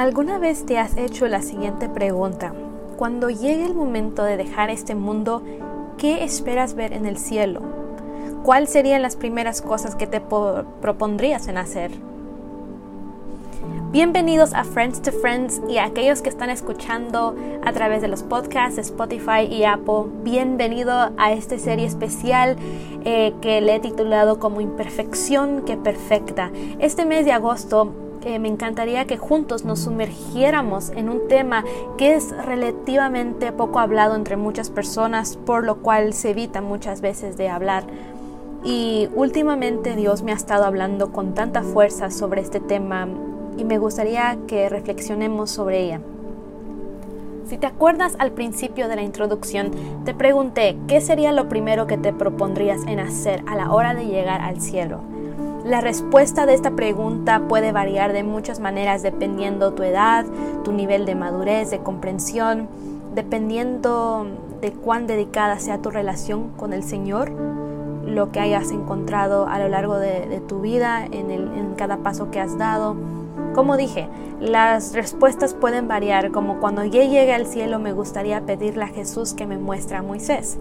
¿Alguna vez te has hecho la siguiente pregunta? Cuando llegue el momento de dejar este mundo, ¿qué esperas ver en el cielo? ¿Cuáles serían las primeras cosas que te propondrías en hacer? Bienvenidos a Friends to Friends y a aquellos que están escuchando a través de los podcasts, Spotify y Apple. Bienvenido a esta serie especial eh, que le he titulado como Imperfección que Perfecta. Este mes de agosto me encantaría que juntos nos sumergiéramos en un tema que es relativamente poco hablado entre muchas personas, por lo cual se evita muchas veces de hablar. Y últimamente Dios me ha estado hablando con tanta fuerza sobre este tema y me gustaría que reflexionemos sobre ella. Si te acuerdas al principio de la introducción, te pregunté qué sería lo primero que te propondrías en hacer a la hora de llegar al cielo. La respuesta de esta pregunta puede variar de muchas maneras dependiendo tu edad, tu nivel de madurez, de comprensión, dependiendo de cuán dedicada sea tu relación con el Señor, lo que hayas encontrado a lo largo de, tu vida, en, cada paso que has dado. Como dije, las respuestas pueden variar, como cuando yo llegue al cielo me gustaría pedirle a Jesús que me muestre a Moisés.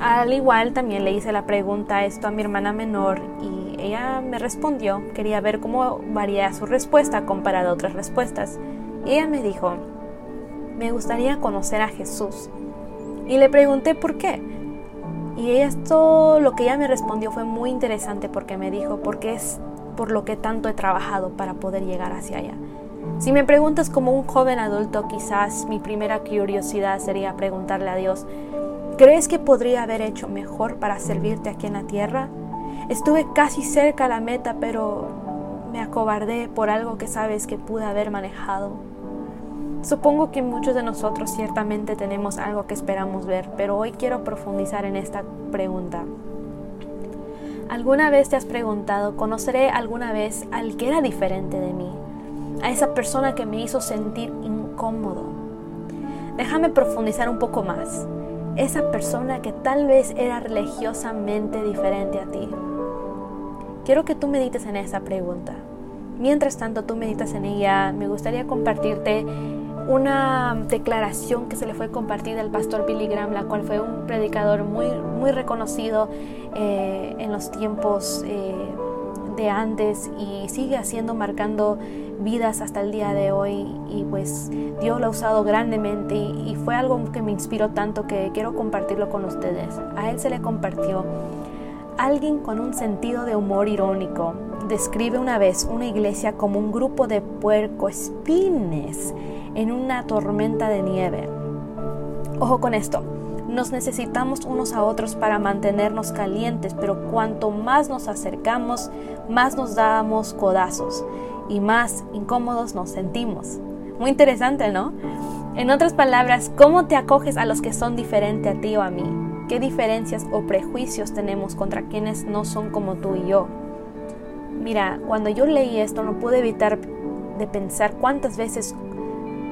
Al igual también le hice la pregunta esto a mi hermana menor y ella me respondió, quería ver cómo varía su respuesta comparada a otras respuestas. Y ella me dijo, me gustaría conocer a Jesús. Y le pregunté por qué. Y esto, lo que ella me respondió fue muy interesante porque me dijo, porque es por lo que tanto he trabajado para poder llegar hacia allá. Si me preguntas como un joven adulto, quizás mi primera curiosidad sería preguntarle a Dios, ¿Crees que podría haber hecho mejor para servirte aquí en la tierra? Estuve casi cerca a la meta, pero me acobardé por algo que sabes que pude haber manejado. Supongo que muchos de nosotros ciertamente tenemos algo que esperamos ver, pero hoy quiero profundizar en esta pregunta. ¿Alguna vez te has preguntado, conoceré alguna vez al que era diferente de mí? A esa persona que me hizo sentir incómodo. Déjame profundizar un poco más esa persona que tal vez era religiosamente diferente a ti? Quiero que tú medites en esa pregunta. Mientras tanto tú meditas en ella, me gustaría compartirte una declaración que se le fue compartida al pastor Billy Graham, la cual fue un predicador muy, muy reconocido eh, en los tiempos eh, de antes y sigue haciendo, marcando vidas hasta el día de hoy y pues Dios lo ha usado grandemente y, fue algo que me inspiró tanto que quiero compartirlo con ustedes. A él se le compartió alguien con un sentido de humor irónico. Describe una vez una iglesia como un grupo de puercoespines en una tormenta de nieve. Ojo con esto. Nos necesitamos unos a otros para mantenernos calientes, pero cuanto más nos acercamos, más nos damos codazos y más incómodos nos sentimos. Muy interesante, ¿no? En otras palabras, ¿cómo te acoges a los que son diferentes a ti o a mí? ¿Qué diferencias o prejuicios tenemos contra quienes no son como tú y yo? Mira, cuando yo leí esto no pude evitar de pensar cuántas veces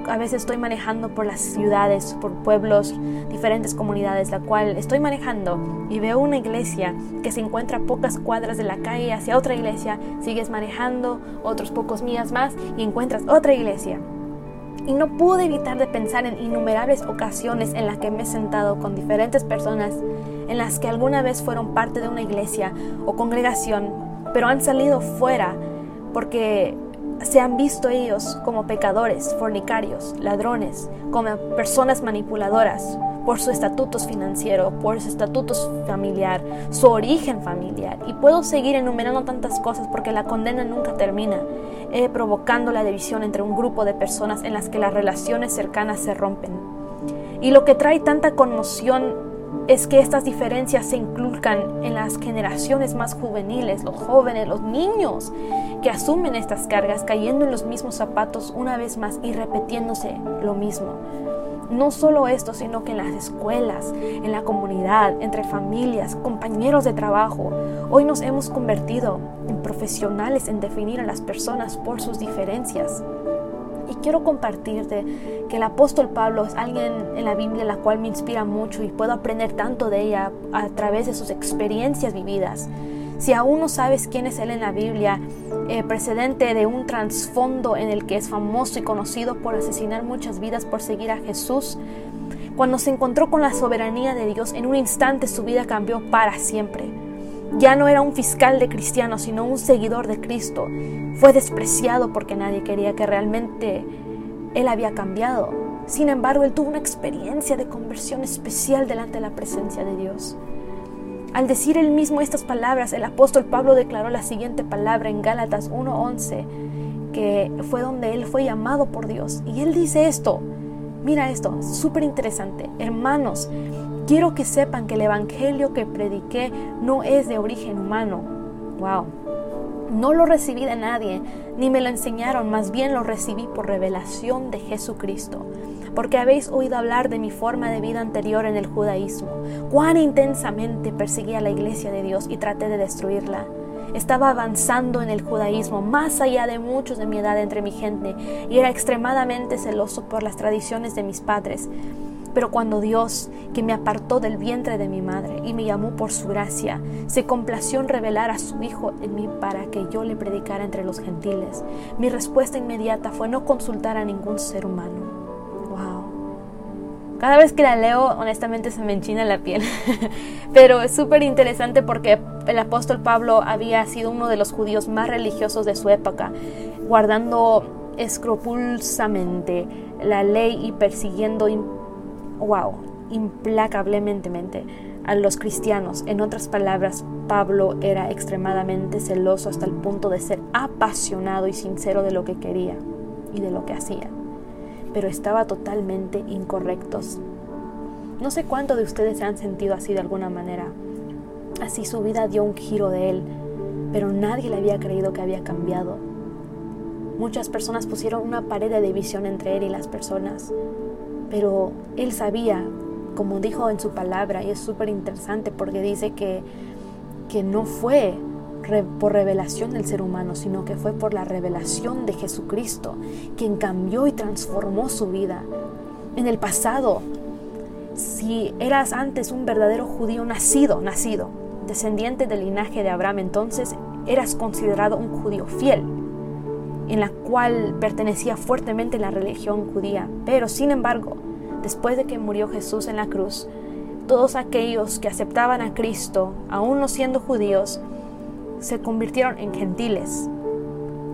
a veces estoy manejando por las ciudades, por pueblos, diferentes comunidades, la cual estoy manejando y veo una iglesia que se encuentra a pocas cuadras de la calle hacia otra iglesia, sigues manejando otros pocos millas más y encuentras otra iglesia. Y no pude evitar de pensar en innumerables ocasiones en las que me he sentado con diferentes personas en las que alguna vez fueron parte de una iglesia o congregación, pero han salido fuera porque se han visto ellos como pecadores, fornicarios, ladrones, como personas manipuladoras por su estatus financiero, por su estatus familiar, su origen familiar. Y puedo seguir enumerando tantas cosas porque la condena nunca termina, eh, provocando la división entre un grupo de personas en las que las relaciones cercanas se rompen. Y lo que trae tanta conmoción es que estas diferencias se inculcan en las generaciones más juveniles, los jóvenes, los niños, que asumen estas cargas cayendo en los mismos zapatos una vez más y repitiéndose lo mismo. No solo esto, sino que en las escuelas, en la comunidad, entre familias, compañeros de trabajo, hoy nos hemos convertido en profesionales en definir a las personas por sus diferencias. Y quiero compartirte que el apóstol Pablo es alguien en la Biblia la cual me inspira mucho y puedo aprender tanto de ella a través de sus experiencias vividas. Si aún no sabes quién es Él en la Biblia, eh, precedente de un trasfondo en el que es famoso y conocido por asesinar muchas vidas por seguir a Jesús, cuando se encontró con la soberanía de Dios, en un instante su vida cambió para siempre. Ya no era un fiscal de cristianos, sino un seguidor de Cristo. Fue despreciado porque nadie quería que realmente Él había cambiado. Sin embargo, Él tuvo una experiencia de conversión especial delante de la presencia de Dios. Al decir él mismo estas palabras, el apóstol Pablo declaró la siguiente palabra en Gálatas 1:11, que fue donde él fue llamado por Dios. Y él dice esto, mira esto, súper interesante, hermanos, quiero que sepan que el evangelio que prediqué no es de origen humano. Wow. No lo recibí de nadie, ni me lo enseñaron, más bien lo recibí por revelación de Jesucristo porque habéis oído hablar de mi forma de vida anterior en el judaísmo, cuán intensamente perseguía la iglesia de Dios y traté de destruirla. Estaba avanzando en el judaísmo más allá de muchos de mi edad entre mi gente y era extremadamente celoso por las tradiciones de mis padres. Pero cuando Dios, que me apartó del vientre de mi madre y me llamó por su gracia, se complació en revelar a su Hijo en mí para que yo le predicara entre los gentiles, mi respuesta inmediata fue no consultar a ningún ser humano. Cada vez que la leo, honestamente se me enchina la piel. Pero es súper interesante porque el apóstol Pablo había sido uno de los judíos más religiosos de su época, guardando escrupulosamente la ley y persiguiendo, wow, implacablemente a los cristianos. En otras palabras, Pablo era extremadamente celoso hasta el punto de ser apasionado y sincero de lo que quería y de lo que hacía pero estaba totalmente incorrectos. No sé cuántos de ustedes se han sentido así de alguna manera. Así su vida dio un giro de él, pero nadie le había creído que había cambiado. Muchas personas pusieron una pared de división entre él y las personas, pero él sabía, como dijo en su palabra, y es súper interesante porque dice que, que no fue por revelación del ser humano, sino que fue por la revelación de Jesucristo, quien cambió y transformó su vida. En el pasado, si eras antes un verdadero judío nacido, nacido, descendiente del linaje de Abraham, entonces eras considerado un judío fiel, en la cual pertenecía fuertemente la religión judía. Pero, sin embargo, después de que murió Jesús en la cruz, todos aquellos que aceptaban a Cristo, aún no siendo judíos, se convirtieron en gentiles.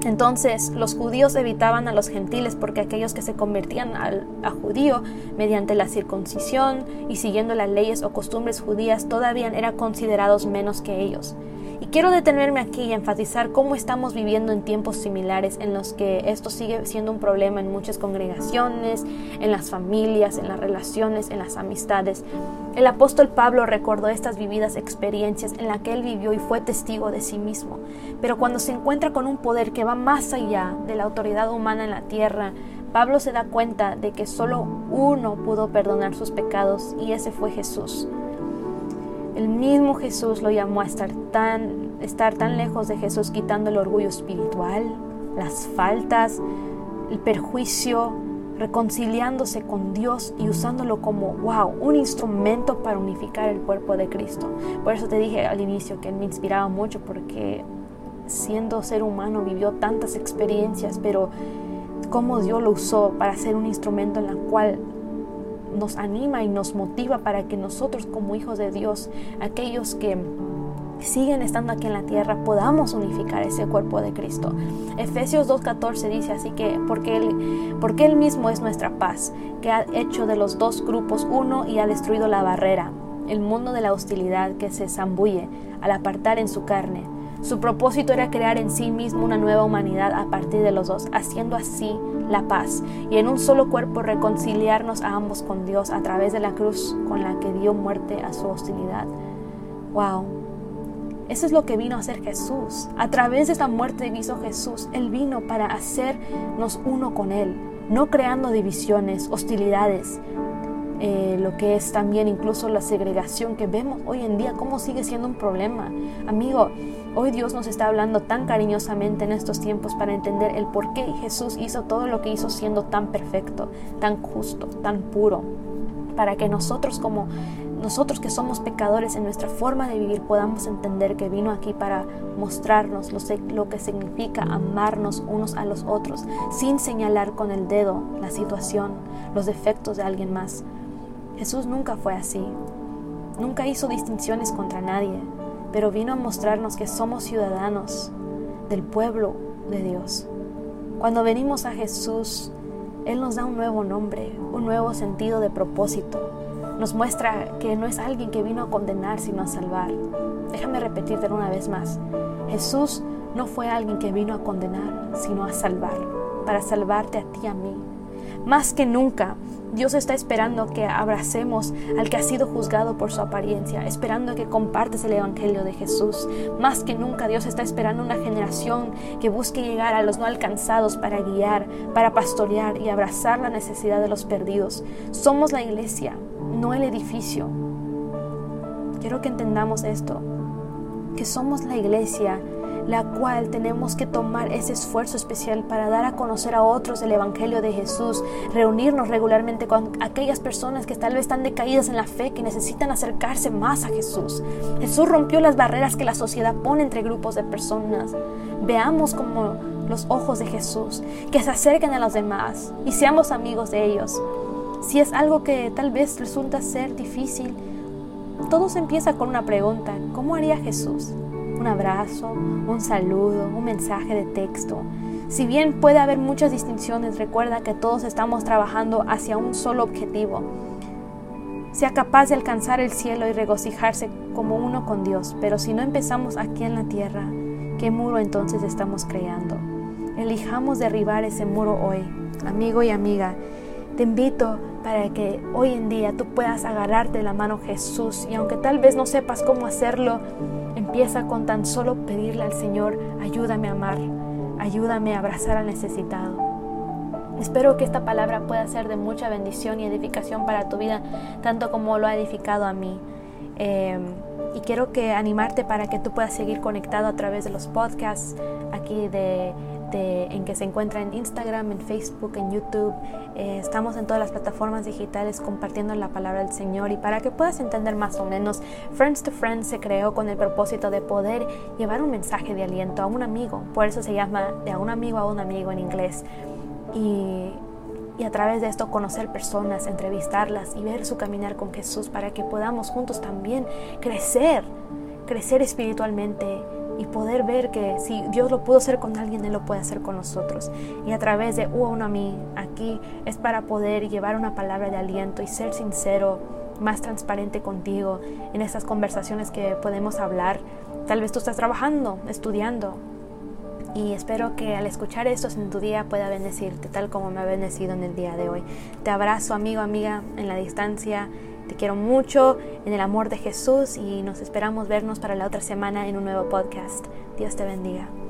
Entonces los judíos evitaban a los gentiles porque aquellos que se convertían a judío mediante la circuncisión y siguiendo las leyes o costumbres judías todavía eran considerados menos que ellos. Y quiero detenerme aquí y enfatizar cómo estamos viviendo en tiempos similares en los que esto sigue siendo un problema en muchas congregaciones, en las familias, en las relaciones, en las amistades. El apóstol Pablo recordó estas vividas experiencias en las que él vivió y fue testigo de sí mismo. Pero cuando se encuentra con un poder que va más allá de la autoridad humana en la tierra, Pablo se da cuenta de que solo uno pudo perdonar sus pecados y ese fue Jesús. El mismo Jesús lo llamó a estar tan, estar tan lejos de Jesús, quitando el orgullo espiritual, las faltas, el perjuicio, reconciliándose con Dios y usándolo como, wow, un instrumento para unificar el cuerpo de Cristo. Por eso te dije al inicio que me inspiraba mucho porque siendo ser humano vivió tantas experiencias, pero cómo Dios lo usó para ser un instrumento en la cual nos anima y nos motiva para que nosotros como hijos de Dios, aquellos que siguen estando aquí en la tierra, podamos unificar ese cuerpo de Cristo. Efesios 2.14 dice así que porque él, porque él mismo es nuestra paz, que ha hecho de los dos grupos uno y ha destruido la barrera, el mundo de la hostilidad que se zambulle al apartar en su carne su propósito era crear en sí mismo una nueva humanidad a partir de los dos, haciendo así la paz y en un solo cuerpo reconciliarnos a ambos con Dios a través de la cruz con la que dio muerte a su hostilidad. ¡Wow! Eso es lo que vino a hacer Jesús. A través de esta muerte hizo Jesús, Él vino para hacernos uno con Él, no creando divisiones, hostilidades, eh, lo que es también incluso la segregación que vemos hoy en día, cómo sigue siendo un problema. Amigo, hoy Dios nos está hablando tan cariñosamente en estos tiempos para entender el por qué Jesús hizo todo lo que hizo siendo tan perfecto, tan justo, tan puro, para que nosotros como nosotros que somos pecadores en nuestra forma de vivir podamos entender que vino aquí para mostrarnos lo, que significa amarnos unos a los otros sin señalar con el dedo la situación, los defectos de alguien más. Jesús nunca fue así. Nunca hizo distinciones contra nadie, pero vino a mostrarnos que somos ciudadanos del pueblo de Dios. Cuando venimos a Jesús, Él nos da un nuevo nombre, un nuevo sentido de propósito. Nos muestra que no es alguien que vino a condenar, sino a salvar. Déjame repetirte una vez más. Jesús no fue alguien que vino a condenar, sino a salvar, para salvarte a ti y a mí. Más que nunca, Dios está esperando que abracemos al que ha sido juzgado por su apariencia, esperando que compartes el Evangelio de Jesús. Más que nunca Dios está esperando una generación que busque llegar a los no alcanzados para guiar, para pastorear y abrazar la necesidad de los perdidos. Somos la iglesia, no el edificio. Quiero que entendamos esto, que somos la iglesia la cual tenemos que tomar ese esfuerzo especial para dar a conocer a otros el Evangelio de Jesús, reunirnos regularmente con aquellas personas que tal vez están decaídas en la fe, que necesitan acercarse más a Jesús. Jesús rompió las barreras que la sociedad pone entre grupos de personas. Veamos como los ojos de Jesús, que se acerquen a los demás y seamos amigos de ellos. Si es algo que tal vez resulta ser difícil, todo se empieza con una pregunta, ¿cómo haría Jesús? Un abrazo, un saludo, un mensaje de texto. Si bien puede haber muchas distinciones, recuerda que todos estamos trabajando hacia un solo objetivo. Sea capaz de alcanzar el cielo y regocijarse como uno con Dios, pero si no empezamos aquí en la tierra, ¿qué muro entonces estamos creando? Elijamos derribar ese muro hoy. Amigo y amiga, te invito para que hoy en día tú puedas agarrarte de la mano Jesús y aunque tal vez no sepas cómo hacerlo, Empieza con tan solo pedirle al Señor, ayúdame a amar, ayúdame a abrazar al necesitado. Espero que esta palabra pueda ser de mucha bendición y edificación para tu vida, tanto como lo ha edificado a mí. Eh, y quiero que animarte para que tú puedas seguir conectado a través de los podcasts aquí en que se encuentra en Instagram, en Facebook, en YouTube. Eh, estamos en todas las plataformas digitales compartiendo la palabra del Señor y para que puedas entender más o menos, Friends to Friends se creó con el propósito de poder llevar un mensaje de aliento a un amigo. Por eso se llama de a un amigo a un amigo en inglés. Y, y a través de esto conocer personas, entrevistarlas y ver su caminar con Jesús para que podamos juntos también crecer, crecer espiritualmente y poder ver que si Dios lo pudo hacer con alguien, Él lo puede hacer con nosotros. Y a través de uno a mí, aquí es para poder llevar una palabra de aliento y ser sincero, más transparente contigo en estas conversaciones que podemos hablar. Tal vez tú estás trabajando, estudiando. Y espero que al escuchar esto en tu día pueda bendecirte tal como me ha bendecido en el día de hoy. Te abrazo amigo, amiga, en la distancia te quiero mucho en el amor de Jesús y nos esperamos vernos para la otra semana en un nuevo podcast. Dios te bendiga.